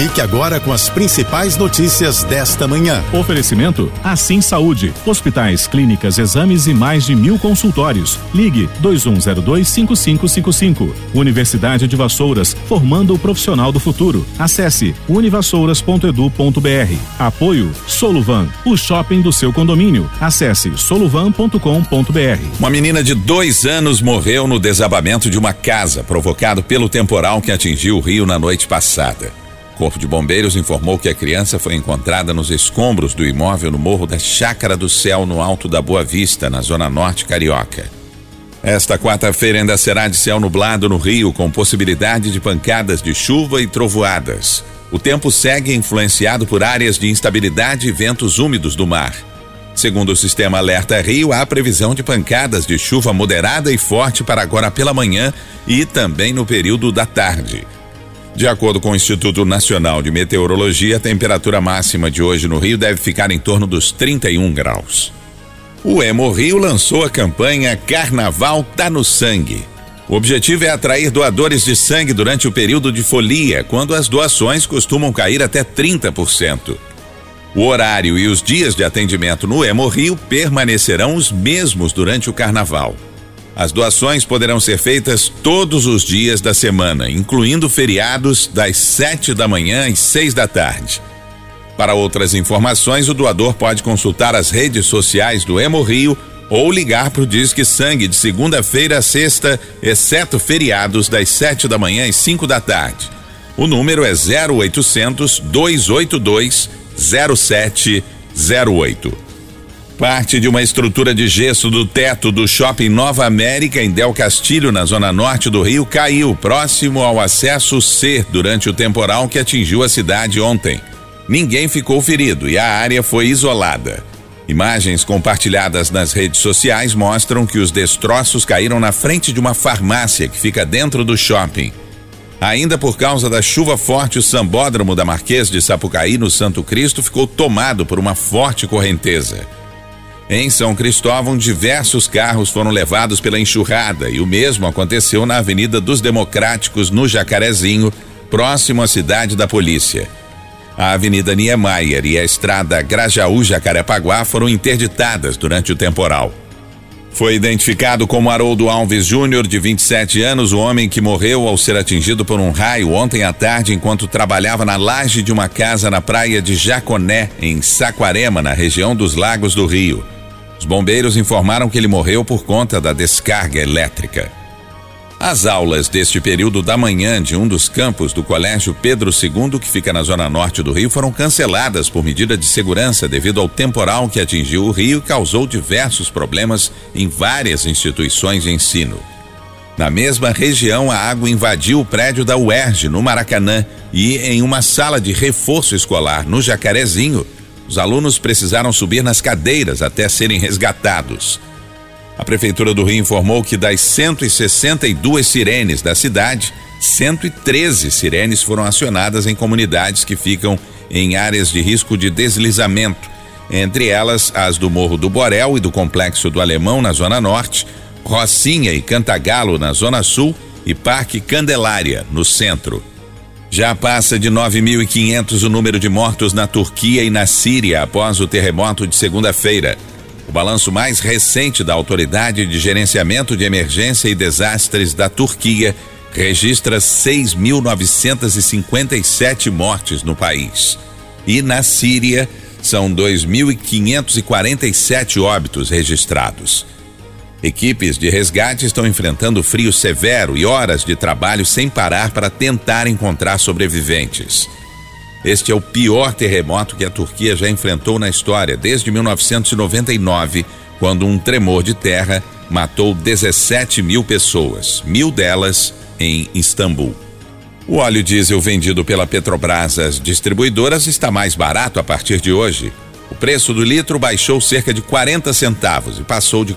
Fique agora com as principais notícias desta manhã. Oferecimento Assim Saúde. Hospitais, clínicas, exames e mais de mil consultórios. Ligue 2102-5555. Universidade de Vassouras, formando o profissional do futuro. Acesse univassouras.edu.br. Apoio Soluvan, o shopping do seu condomínio. Acesse soluvan.com.br. Uma menina de dois anos morreu no desabamento de uma casa provocado pelo temporal que atingiu o Rio na noite passada. Corpo de Bombeiros informou que a criança foi encontrada nos escombros do imóvel no Morro da Chácara do Céu, no Alto da Boa Vista, na Zona Norte Carioca. Esta quarta-feira ainda será de céu nublado no Rio, com possibilidade de pancadas de chuva e trovoadas. O tempo segue influenciado por áreas de instabilidade e ventos úmidos do mar. Segundo o sistema Alerta Rio, há previsão de pancadas de chuva moderada e forte para agora pela manhã e também no período da tarde. De acordo com o Instituto Nacional de Meteorologia, a temperatura máxima de hoje no Rio deve ficar em torno dos 31 graus. O Emo Rio lançou a campanha Carnaval tá no sangue. O objetivo é atrair doadores de sangue durante o período de folia, quando as doações costumam cair até 30%. O horário e os dias de atendimento no Emo Rio permanecerão os mesmos durante o carnaval. As doações poderão ser feitas todos os dias da semana, incluindo feriados das 7 da manhã às 6 da tarde. Para outras informações, o doador pode consultar as redes sociais do Emo Rio ou ligar para o Disque Sangue de segunda-feira a sexta, exceto feriados das 7 da manhã às 5 da tarde. O número é 0800 282 0708. Parte de uma estrutura de gesso do teto do shopping Nova América em Del Castilho, na zona norte do Rio, caiu próximo ao acesso C durante o temporal que atingiu a cidade ontem. Ninguém ficou ferido e a área foi isolada. Imagens compartilhadas nas redes sociais mostram que os destroços caíram na frente de uma farmácia que fica dentro do shopping. Ainda por causa da chuva forte, o sambódromo da Marquês de Sapucaí, no Santo Cristo, ficou tomado por uma forte correnteza. Em São Cristóvão, diversos carros foram levados pela enxurrada e o mesmo aconteceu na Avenida dos Democráticos, no Jacarezinho, próximo à cidade da polícia. A Avenida Niemeyer e a estrada Grajaú-Jacarepaguá foram interditadas durante o temporal. Foi identificado como Haroldo Alves Júnior, de 27 anos, o homem que morreu ao ser atingido por um raio ontem à tarde enquanto trabalhava na laje de uma casa na praia de Jaconé, em Saquarema, na região dos Lagos do Rio. Os bombeiros informaram que ele morreu por conta da descarga elétrica. As aulas deste período da manhã de um dos campos do Colégio Pedro II, que fica na zona norte do Rio, foram canceladas por medida de segurança devido ao temporal que atingiu o Rio e causou diversos problemas em várias instituições de ensino. Na mesma região, a água invadiu o prédio da UERJ, no Maracanã, e em uma sala de reforço escolar, no Jacarezinho, os alunos precisaram subir nas cadeiras até serem resgatados. A Prefeitura do Rio informou que das 162 sirenes da cidade, 113 sirenes foram acionadas em comunidades que ficam em áreas de risco de deslizamento, entre elas as do Morro do Borel e do Complexo do Alemão, na Zona Norte, Rocinha e Cantagalo, na Zona Sul, e Parque Candelária, no centro. Já passa de 9.500 o número de mortos na Turquia e na Síria após o terremoto de segunda-feira. O balanço mais recente da Autoridade de Gerenciamento de Emergência e Desastres da Turquia registra 6.957 mortes no país. E na Síria, são 2.547 óbitos registrados. Equipes de resgate estão enfrentando frio severo e horas de trabalho sem parar para tentar encontrar sobreviventes. Este é o pior terremoto que a Turquia já enfrentou na história desde 1999, quando um tremor de terra matou 17 mil pessoas, mil delas em Istambul. O óleo diesel vendido pela Petrobras às distribuidoras está mais barato a partir de hoje. Preço do litro baixou cerca de 40 centavos e passou de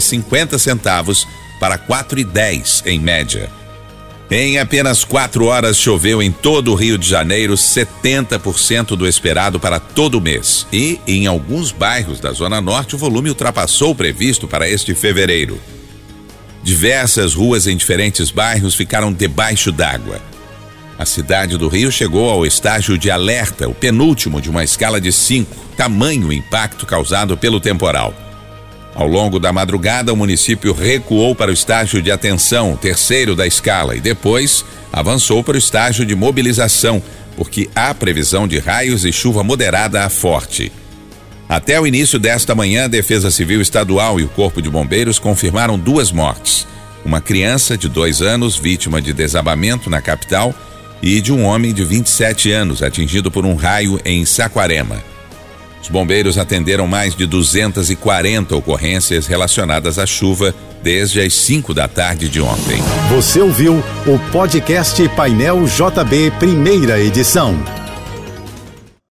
cinquenta centavos para quatro e dez em média. Em apenas quatro horas choveu em todo o Rio de Janeiro 70% do esperado para todo o mês. E em alguns bairros da Zona Norte o volume ultrapassou o previsto para este fevereiro. Diversas ruas em diferentes bairros ficaram debaixo d'água. A cidade do Rio chegou ao estágio de alerta, o penúltimo de uma escala de cinco, tamanho impacto causado pelo temporal. Ao longo da madrugada, o município recuou para o estágio de atenção, terceiro da escala, e depois avançou para o estágio de mobilização, porque há previsão de raios e chuva moderada a forte. Até o início desta manhã, a Defesa Civil Estadual e o Corpo de Bombeiros confirmaram duas mortes: uma criança de dois anos, vítima de desabamento na capital, e de um homem de 27 anos, atingido por um raio em Saquarema. Os bombeiros atenderam mais de 240 ocorrências relacionadas à chuva desde as 5 da tarde de ontem. Você ouviu o podcast Painel JB, primeira edição.